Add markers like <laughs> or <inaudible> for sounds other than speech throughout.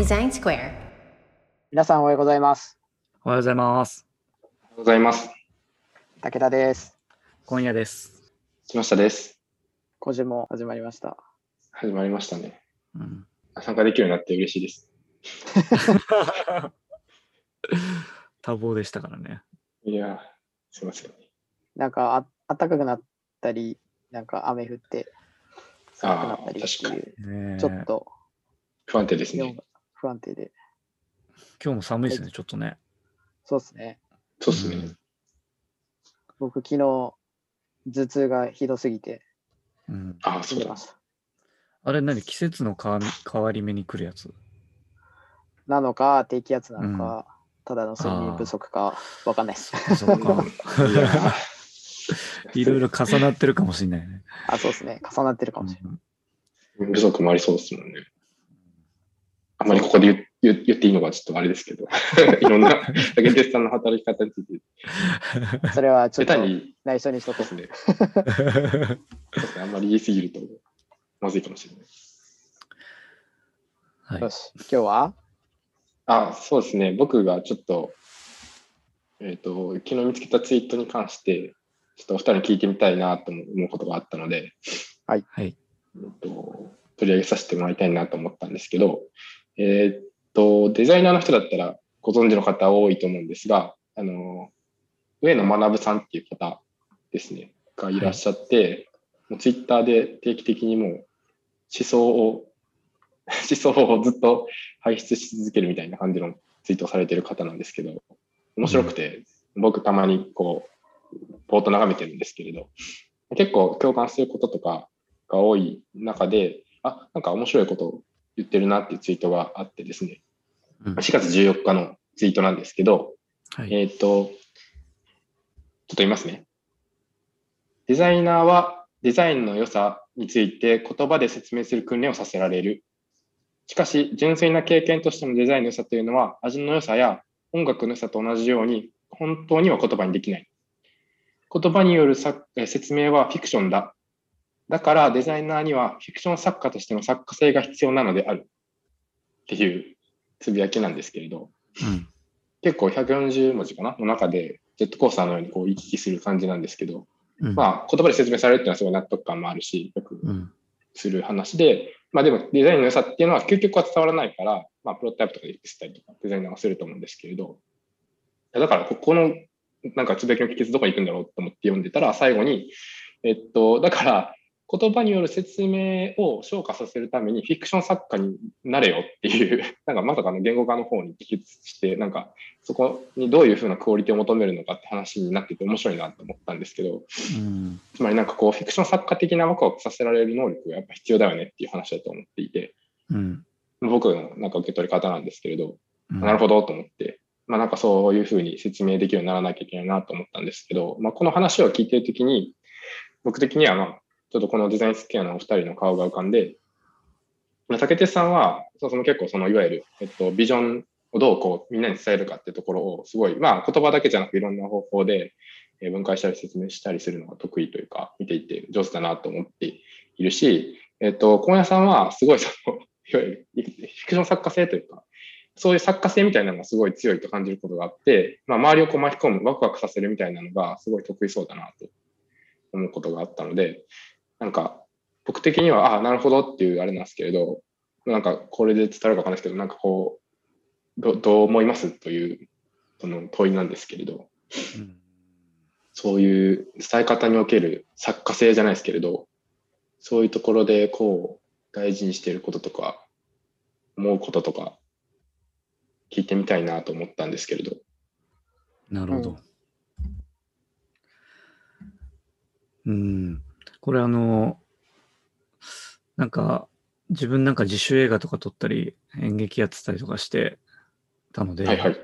Design Square. 皆さんおはようございます。おはようございます。おはようございます。武田です。今夜です。木下です。今週も始まりました。始まりましたね。うん、参加できるようになって嬉しいです。<laughs> 多忙でしたからね。いやー、すいません。なんかあ暖かくなったり、なんか雨降って寒くなったりっていう、ちょっと不安定ですね。不安定で。今日も寒いですね、ちょっとね。そうですね。そうですね。うん僕昨日頭痛がひどすぎてうん、ああ、そうだ。あれ何季節の変わ変わり目に来るやつ？なのか、低気圧なのか、ただの睡眠不足か、わかんないです。そっか。<laughs> いろいろ重なってるかもしれないね。あ、そうですね。重なってるかもしれない。うんー不足もありそうですもんね。あんまりここで言言言っていいのかちょっとあれですけど、<laughs> いろんな竹内さんの働き方について、それはちょっと内緒にしとこですね、そうですねあんまり言い過ぎるとまずいかもしれない。う。はいよ。し、今日は？あ、そうですね。僕がちょっと、えっ、と、昨日見つけたツイートに関して、ちょっとお二人に聞いてみたいなと思うことがあったので、はい。えっと、取り上げさせてもらいたいなと思ったんですけど、えっと、デザイナーの人だったらご存知の方多いと思うんですが、あの、上野学さんっていう方ですね、がいらっしゃって、もうツイッターで定期的にもう思想を、<laughs> 思想をずっと排出し続けるみたいな感じのツイートをされてる方なんですけど、面白くて、僕たまにこう、ぼーっと眺めてるんですけれど、結構共感することとかが多い中で、あ、なんか面白いことを言ってるなっていうツイートがあってですね、うん4月14日のツイートなんですけど、はい。えっ、と、ちょっと言いますね。デザイナーはデザインの良さについて言葉で説明する訓練をさせられる。しかし、純粋な経験としてのデザインの良さというのは、味の良さや音楽の良さと同じように、本当には言葉にできない。言葉による説明はフィクションだ。だからデザイナーにはフィクション作家としての作家性が必要なのである。っていうつぶやきなんですけれど、うん。結構140文字かな？の中で、ジェットコースターのようにこう行き来する感じなんですけど、うん。まあ言葉で説明されるっていうのはすごい納得感もあるし、よくうんする話で、まあでもデザインの良さっていうのは究極は伝わらないから、まあプロトタイプとかで見せたりとかデザイナーはすると思うんですけれど、だからここのなんかつぶやきの秘訣どこに行くんだろうと思って読んでたら最後に、えっと、だから言葉による説明を昇華させるためにフィクション作家になれよっていう、<laughs> なんかまさかの言語化の方に帰結して、なんかそこにどういうふうなクオリティを求めるのかって話になってて面白いなと思ったんですけど、うん。つまりなんかこうフィクション作家的なワクワクさせられる能力がやっぱ必要だよねっていう話だと思っていて、うん。僕のなんか受け取り方なんですけれど、うん。なるほどと思って、まあなんかそういうふうに説明できるようにならなきゃいけないなと思ったんですけど、まあこの話を聞いているときに、僕的にはまあ、ちょっとこのデザインスキアのお二人の顔が浮かんで、竹手さんは、その結構そのいわゆる、えっと、ビジョンをどうこうみんなに伝えるかっていうところをすごい、まあ言葉だけじゃなくいろんな方法で分解したり説明したりするのが得意というか、見ていて上手だなと思っているし、えっと、今夜さんはすごいその、<laughs> いわゆるフィクション作家性というか、そういう作家性みたいなのがすごい強いと感じることがあって、まあ、周りをこう巻き込む、ワクワクさせるみたいなのがすごい得意そうだなと思うことがあったので、なんか僕的には、ああ、なるほどっていうあれなんですけれど、なんかこれで伝わるかわかんないですけど、なんかこう、どどう思いますというその問いなんですけれど、うんそういう伝え方における作家性じゃないですけれど、そういうところでこう大事にしていることとか、思うこととか、聞いてみたいなと思ったんですけれど。なるほど。うん。これあの、なんか、自分なんか自主映画とか撮ったり、演劇やってたりとかしてたので、はいはい。っ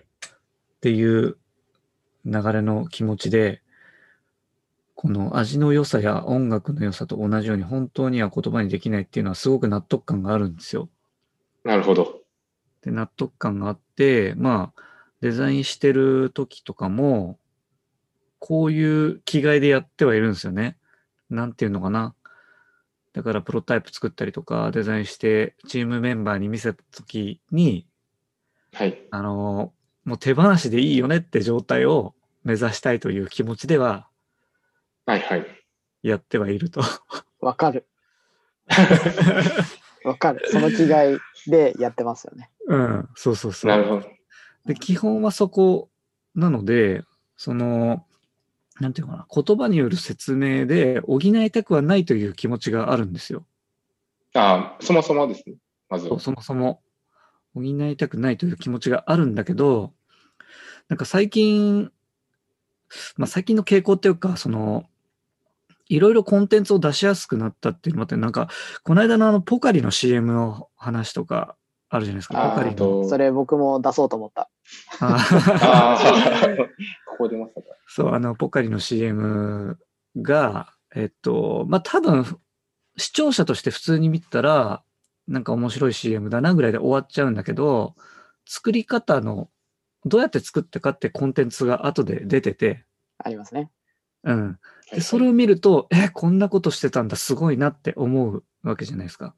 ていう流れの気持ちで、この味の良さや音楽の良さと同じように本当には言葉にできないっていうのはすごく納得感があるんですよ。なるほど。で、納得感があって、まあ、デザインしてる時とかも、こういう気概でやってはいるんですよね。なんていうのかな。だからプロタイプ作ったりとかデザインしてチームメンバーに見せた時に、はい。あのもう手放しでいいよねって状態を目指したいという気持ちでははいはい。やってはいると。わかる。<laughs> わかる。その気概でやってますよね。うん、そうそうそう。なるほど。で、基本はそこなので、その、なんていうのかな、言葉による説明で補いたくはないという気持ちがあるんですよ。ああ、そもそもですね。まずは。そもそも補いたくないという気持ちがあるんだけど、なんか最近、まあ最近の傾向っていうか、その、いろいろコンテンツを出しやすくなったっていうのもあって、なんか、この間のあの、ポカリの CM の話とかあるじゃないですか。あーポカリの。とそれ僕も出そうと思った。あああ、ここ出ましたか。そう、あの、ポカリの CM が、えっと、まあ、多分、視聴者として普通に見たら、なんか面白い CM だなぐらいで終わっちゃうんだけど、作り方の、どうやって作ったかってコンテンツが後で出てて、ありますね。うん。で、それを見ると、え、こんなことしてたんだ、すごいなって思うわけじゃないですか。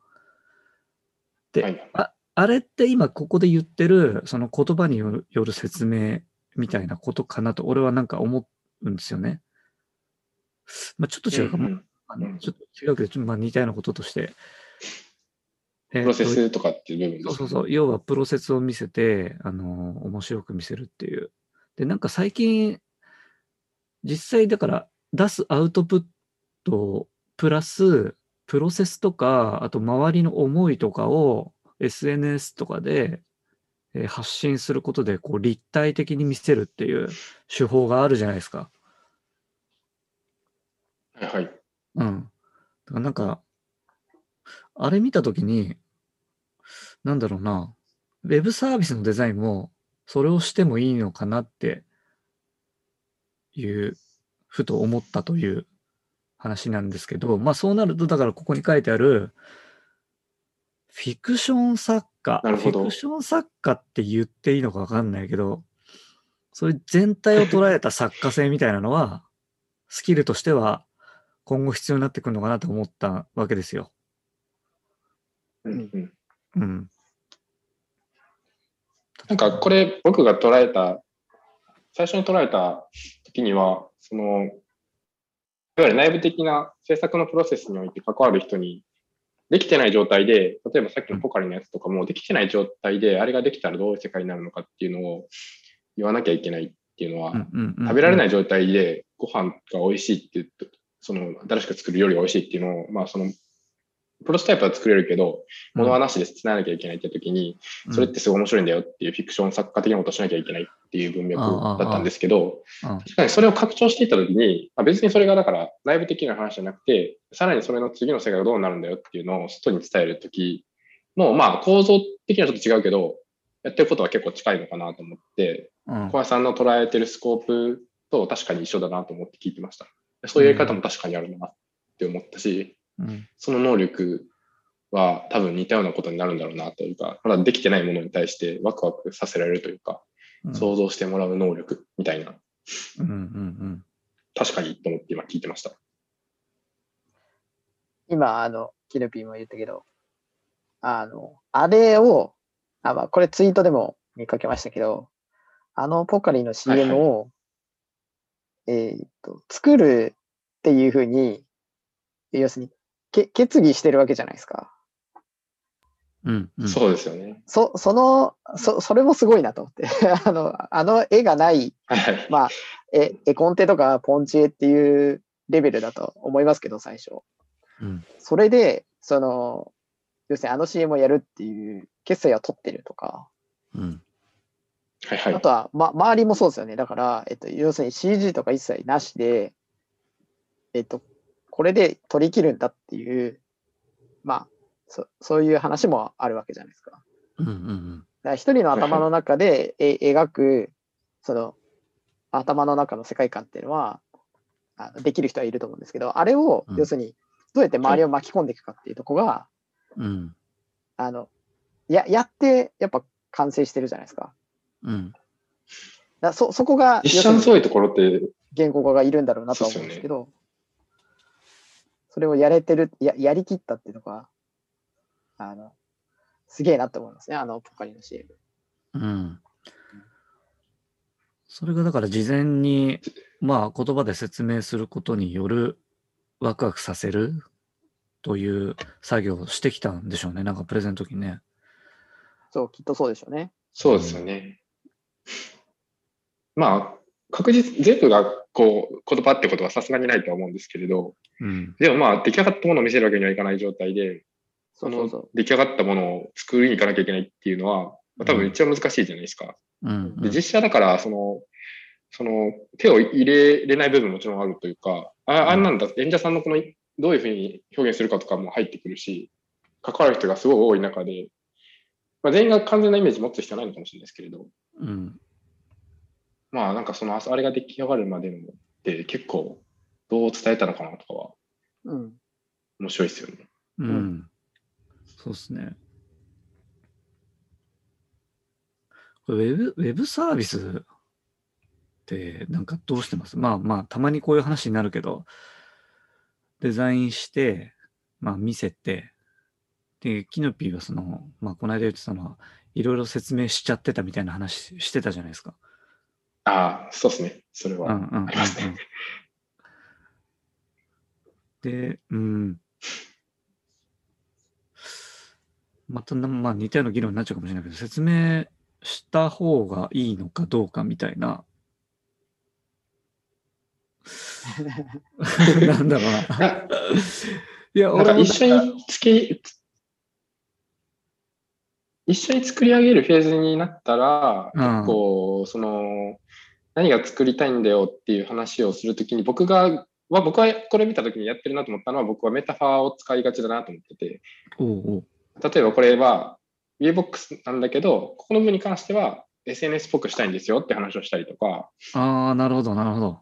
で、はいああれって今ここで言ってる、その言葉によるよる説明みたいなことかなと、俺はなんか思うんですよね。まあ、ちょっと違うかも。んんあのちょっと違うけど、ちょっとまあ似たようなこととして。えープロセとスとかっていう部分ですねそうそうそう。要はプロセスを見せて、あのー面白く見せるっていう。で、なんか最近、実際だから出すアウトプットプラス、プロセスとか、あと周りの思いとかを SNS とかで、えー発信することで、こう立体的に見せるっていう手法があるじゃないですか。はいはい。うん。だからなんか、あれ見たときに、なんだろうな、ウェブサービスのデザインも、それをしてもいいのかなっていう、ふと思ったという話なんですけど、まあそうなると、だからここに書いてある、フィクション作家、なるほどフィクション作家って言っていいのかわかんないけど、そういう全体を捉えた作家性みたいなのは、<laughs> スキルとしては今後必要になってくるのかなと思ったわけですよ。うんうんうん。なんかこれ僕が捉えた、最初に捉えた時には、その、いわゆる内部的な制作のプロセスにおいて関わる人に、できてない状態で、例えばさっきのポカリのやつとかも、できてない状態で、あれができたらどういう世界になるのかっていうのを言わなきゃいけないっていうのは、食べられないい状態でご飯が美味しいって言って、その新しく作る料理が美味しいっていうのを、まあその、プロトタイプは作れるけど、物はなしで伝えなきゃいけないって時に、それってすごい面白いんだよっていうフィクション作家的なことをしなきゃいけない。っていう文脈だったんですけど、うん。確かにそれを拡張していった時に、あ別にそれがだから内部的な話じゃなくて、さらにそれの次の世界がどうなるんだよっていうのを外に伝える時も、まあ構造的にはちょっと違うけど、やってることは結構近いのかなと思って、うん。小林さんの捉えてるスコープと確かに一緒だなと思って聞いてました。そういうやり方も確かにあるなって思ったし、うんその能力は多分似たようなことになるんだろうなというか、まだできてないものに対してワクワクさせられるというか、うん想像してもらう能力みたいな、うんうん確かにと思って今聞いてました。今、あの、キルピーも言ったけど、あの、あれを、あ、まあ、これツイートでも見かけましたけど、あのポカリの CM を、えーっと、作るっていうふうに、要するに、け決議してるわけじゃないですか。うんうんうんそうですよね。そ、その、そ、それもすごいなと思って。<laughs> あの、あの絵がない、はいはい。まあ、え、絵コンテとかポンチ絵っていうレベルだと思いますけど、最初。うんそれで、その、要するにあの CM をやるっていう決済を取ってるとか、うんはいはい。あとは、ま、周りもそうですよね。だから、えっと、要するに CG とか一切なしで、えっと、これで取り切るんだっていう、まあ、そそういう話もあるわけじゃないですか。だかうんうん。ら一人の頭の中でえ描く、その、頭の中の世界観っていうのは、あのできる人はいると思うんですけど、あれをうん、要するに、どうやって周りを巻き込んでいくかっていうところが、うん。あの、や、やって、やっぱ完成してるじゃないですか。うん。だそ、そこが、一緒にそういうところって、言語化がいるんだろうなとは思うんですけど、それをやれてる、ややりきったっていうのが、あの、すげえなって思いますね、あのポカリの CM。うん。それがだから事前に、まあ言葉で説明することによるワクワクさせるという作業をしてきたんでしょうね。なんかプレゼント時にね。そう、きっとそうでしょうね。そうですよね。まあ、確実、全部がこう、言葉ってことはさすがにないとは思うんですけれど、うん。でもまあ、出来上がったものを見せるわけにはいかない状態で、そうの。出来上がったものを作りに行かなきゃいけないっていうのは、まあ多分一番難しいじゃないですか。うん。で実写だから、その、その、手を入れれない部分ももちろんあるというか、ああんなんだ、演者さんのこの、どういうふうに表現するかとかも入ってくるし、関わる人がすごい多い中で、まあ、全員が完全なイメージ持つ必要はないのかもしれないですけれど、うん。まあなんかその、あれが出来上がるまでのって結構、どう伝えたのかなとかはうん。面白いですよね。うん。そうですね。これウェブ、ウェブサービスってなんかどうしてます？まあまあ、たまにこういう話になるけど、デザインして、まあ見せて、で、キノピーはその、まあこの間言ってたのは、いろいろ説明しちゃってたみたいな話してたじゃないですか。ああ、そうですね。それは。うんうんうんうんありますね。で、うん。またな、まあ似たような議論になっちゃうかもしれないけど、説明した方がいいのかどうかみたいな。<laughs> なんだろうな。あいや、俺も一緒につけ、一緒に作り上げるフェーズになったら、うん結構、その、何が作りたいんだよっていう話をするときに、僕が、は僕はこれ見たときにやってるなと思ったのは、僕はメタファーを使いがちだなと思ってて、おうおう例えばこれは VBOX なんだけど、ここの部分に関しては SNS っぽくしたいんですよって話をしたりとか、ああ、なるほど、なるほど。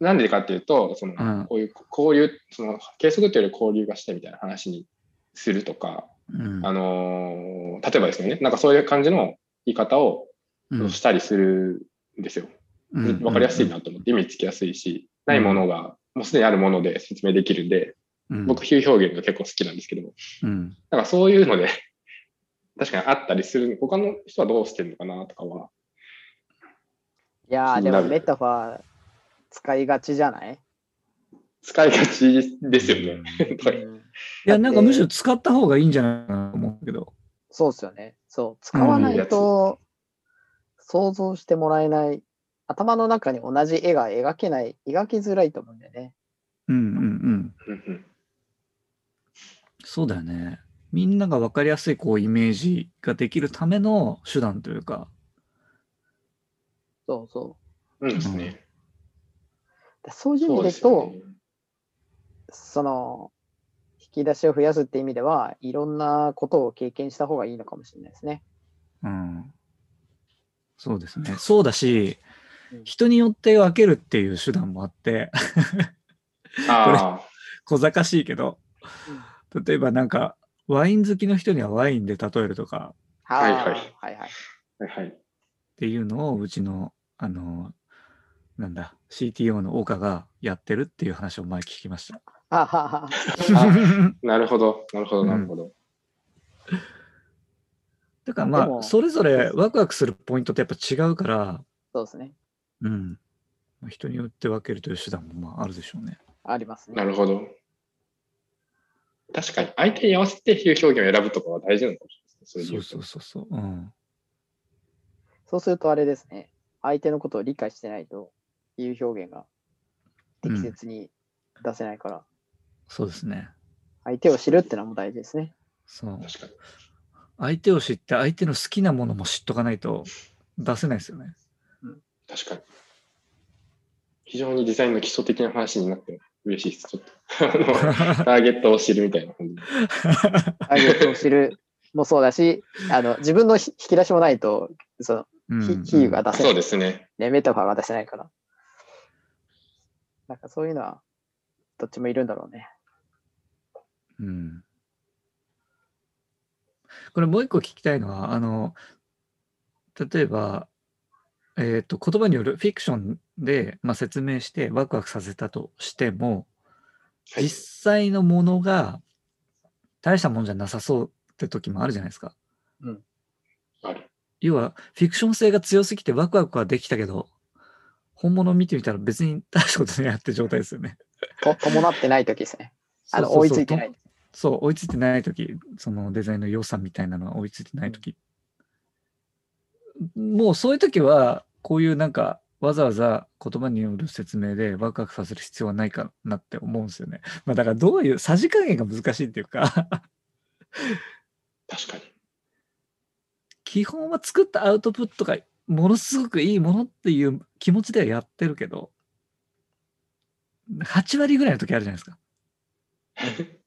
なんでかっていうと、そのうん。こういう交流、その計測というより交流がしたいみたいな話にするとか、うん。あのー例えばですよね、なんかそういう感じの言い方をうん。したりするんですよ。うん。わかりやすいなと思って、意味つきやすいし、ないものが、もうすでにあるもので説明できるんで、うん僕、比喩表現が結構好きなんですけど、うんなんかそういうので、<laughs> 確かにあったりする、他の人はどうしてるのかなとかは、いやー、でもメタファー使いがちじゃない、使いがちですよね。うん <laughs> いや、なんかむしろ使った方がいいんじゃないかなと思うけど。そうですよね。そう。使わないと想像してもらえない。頭の中に同じ絵が描けない、描きづらいと思うんだよね。うんうんうん。うんうんそうだよね。みんなが分かりやすいこうイメージができるための手段というか。そうそうんですね。う。そういう意味ですと、よね。その、引き出しを増やすって意味では、いろんなことを経験した方がいいのかもしれないですね。うん。そうですね。そうだしうん、人によって分けるっていう手段もあって、あ <laughs> 小賢しいけど、例えばなんか、ワイン好きの人にはワインで例えるとかはいはいはいはいはい。っていうのをうちの、あの、なんだ、CTO の岡がやってるっていう話を前聞きました。あははなるほど、なるほど、なるほど。だからまあ、それぞれワクワクするポイントってやっぱ違うから、そうですね。うん。まあ人によって分けるという手段もまああるでしょうね。ありますね。なるほど。確かに、相手に合わせて比喩表現を選ぶとかは大事なのかもしれないですね。そうそそううそうそう。うん。そうするとあれですね。相手のことを理解してないと、いう表現が適切に出せないから、そうですね。相手を知るってのも大事ですね。そう。確かに。相手を知って相手の好きなものも知っとかないと出せないですよね。確かに。非常にデザインの基礎的な話になって嬉しいです。ちょっと。<laughs> ターゲットを知るみたいな感じ。ターゲットを知るもそうだし、あの自分のひ引き出しもないと、そのうんひ比喩が出せない、そうですね。ね。メタファーが出せないから。なんかそういうのは、どっちもいるんだろうね。うん。これもう一個聞きたいのは、あの、例えば、えっ、と、言葉によるフィクションで、まあ、説明してワクワクさせたとしても、はい実際のものが大したもんじゃなさそうって時もあるじゃないですか。ある。要は、フィクション性が強すぎてワクワクはできたけど、本物を見てみたら別に大したことねえやって状態ですよね。と伴ってない時ですね。あの、追いついてない。そう、追いついてないとき、そのデザインの良さみたいなのは追いついてないとき。もうそういうときは、こういうなんか、わざわざ言葉による説明でワクワクさせる必要はないかなって思うんですよね。まあだからどういう、さじ加減が難しいっていうか、確かに。基本は作ったアウトプットがものすごくいいものっていう気持ちではやってるけど、8割ぐらいの時あるじゃないですか。<laughs>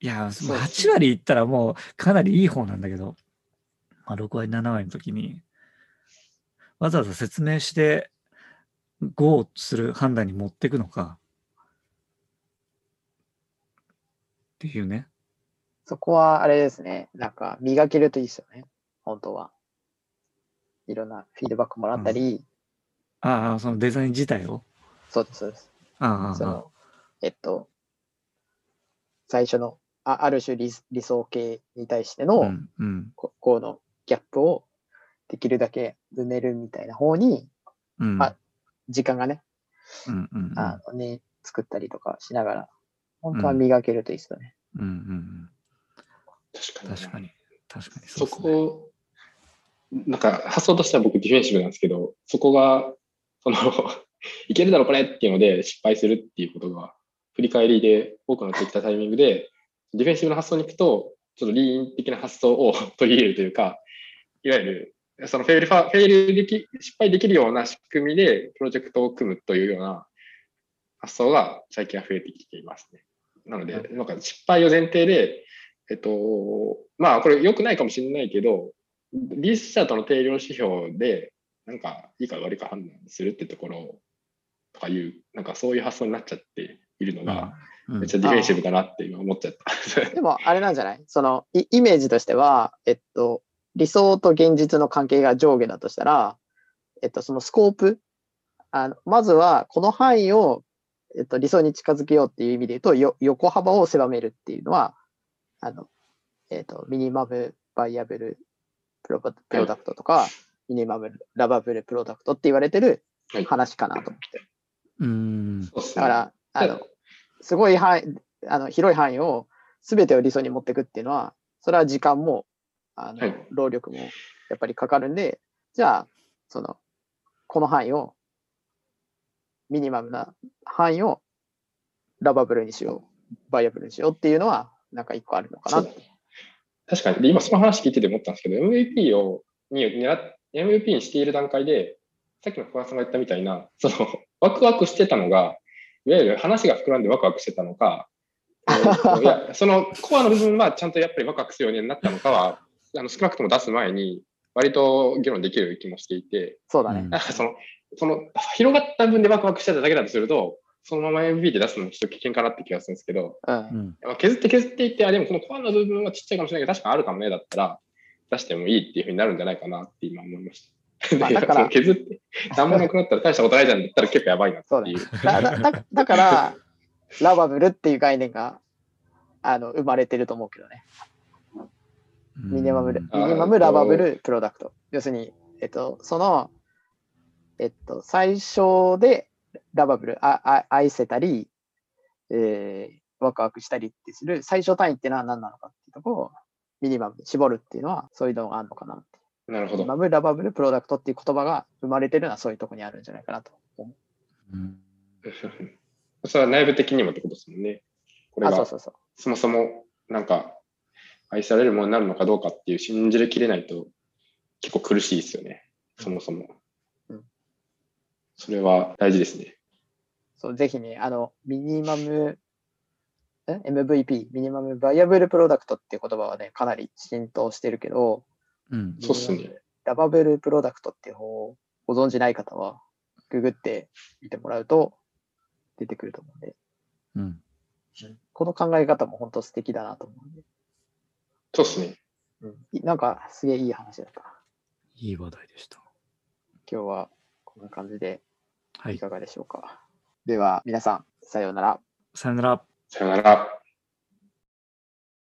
いや、そう8割いったらもうかなりいい方なんだけど、まあ、6割、7割の時に、わざわざ説明して、GO する判断に持っていくのか、っていうね。そこはあれですね。なんか磨けるといいですよね。本当は。いろんなフィードバックもらったり、ああ、そのデザイン自体を。そうです、そうです。ああああ、その、えっと、最初の、あある種理理想形に対しての、うん、うん、ここのギャップをできるだけ埋めるみたいな方に、うん。あ時間がね、うん、うん、うん。あのね、作ったりとかしながら、本当は磨けるといいですよね。うんうんうん。確かに。確かに。確かにそねこ、なんか発想としては僕ディフェンシブなんですけど、そこが、その、<laughs> いけるだろこれっていうので失敗するっていうことが、振り返りで多くなってきたタイミングで、ディフェンシブの発想に行くと、ちょっとリーン的な発想を <laughs> 取り入れるというか、いわゆる、そのフェイルファ、フェイルでき、失敗できるような仕組みでプロジェクトを組むというような発想が最近は増えてきていますね。なので、なんか失敗を前提で、えっと、まあこれ良くないかもしれないけど、リースチャートの定量指標で、なんかいいか悪いか判断するってところとかいう、なんかそういう発想になっちゃっているのが、うん。めっちゃディフェンシブだなって今思っちゃった。でも、あれなんじゃない？そのイ、イメージとしては、えっと、理想と現実の関係が上下だとしたら、えっと、そのスコープ、あのまずはこの範囲を、えっと、理想に近づけようっていう意味で言うと、よ横幅を狭めるっていうのは、あの、えっと、ミニマムバイアブルプロプロダクトとか、ミニマムラバブルプロダクトって言われてるはい話かなと思って。うん。そうっすねだから、あの、すごい範囲、あの、広い範囲を全てを理想に持っていくっていうのは、それは時間も、あの、はい労力もやっぱりかかるんで、じゃあ、その、この範囲を、ミニマムな範囲をラバブルにしよう、バイアブルにしようっていうのは、なんか一個あるのかな。確かに。で、今その話聞いてて思ったんですけど、MVP を、に狙っ MVP にしている段階で、さっきの小川さんが言ったみたいな、その、ワクワクしてたのが、いわゆる話が膨らんでワクワクしてたのか、えーいや、そのコアの部分はちゃんとやっぱりワクワクするようになったのかは、あの少なくとも出す前に、割と議論できる気もしていて、そうだね。その、その、広がった分でワクワクしてただけだとすると、そのまま MVP で出すのもちょっと危険かなって気がするんですけど、うん。うん。まあ削って削っていって、あ、でもこのコアの部分はちっちゃいかもしれないけど、確かにあるかもね、だったら、出してもいいっていうふうになるんじゃないかなって今思いました。<laughs> まあでだから <laughs> 削って、何もなくなったら大したことないじゃんって言ったら結構やばいなってそうだねいう。。だだだだから、<laughs> ラバブルっていう概念が、あの、生まれてると思うけどね。ミニマムミニマムラバブルプロダクト。要するに、えっと、その、えっと、最初でラバブル、ああ愛せたり、えーワクワクしたりってする最小単位っていうのは何なのかっていうところをミニマムで絞るっていうのはそういうのがあるのかなって。なるほど。ミニマムラバブルプロダクトっていう言葉が生まれてるのはそういうところにあるんじゃないかなと思う。うんそれは内部的にもってことですもんね。これあ、がそうそうそう。そもそもなんか愛されるものになるのかどうかっていう信じきれないと結構苦しいですよね。そもそもうん。それは大事ですね。そう、ぜひね、あの、ミニマム、え？MVP、ミニマムバイアブルプロダクトっていう言葉はね、かなり浸透してるけど、うん。そうっすね。ラバブルプロダクトっていう方をご存知ない方は、ググってみてもらうと出てくると思うんで、うん。この考え方も本当素敵だなと思うんで、そうですね。うんい、なんかすげえいい話だった。いい話題でした。今日はこんな感じではいい。かがでしょうか。では皆さん、さようなら。さよなら。さよなら。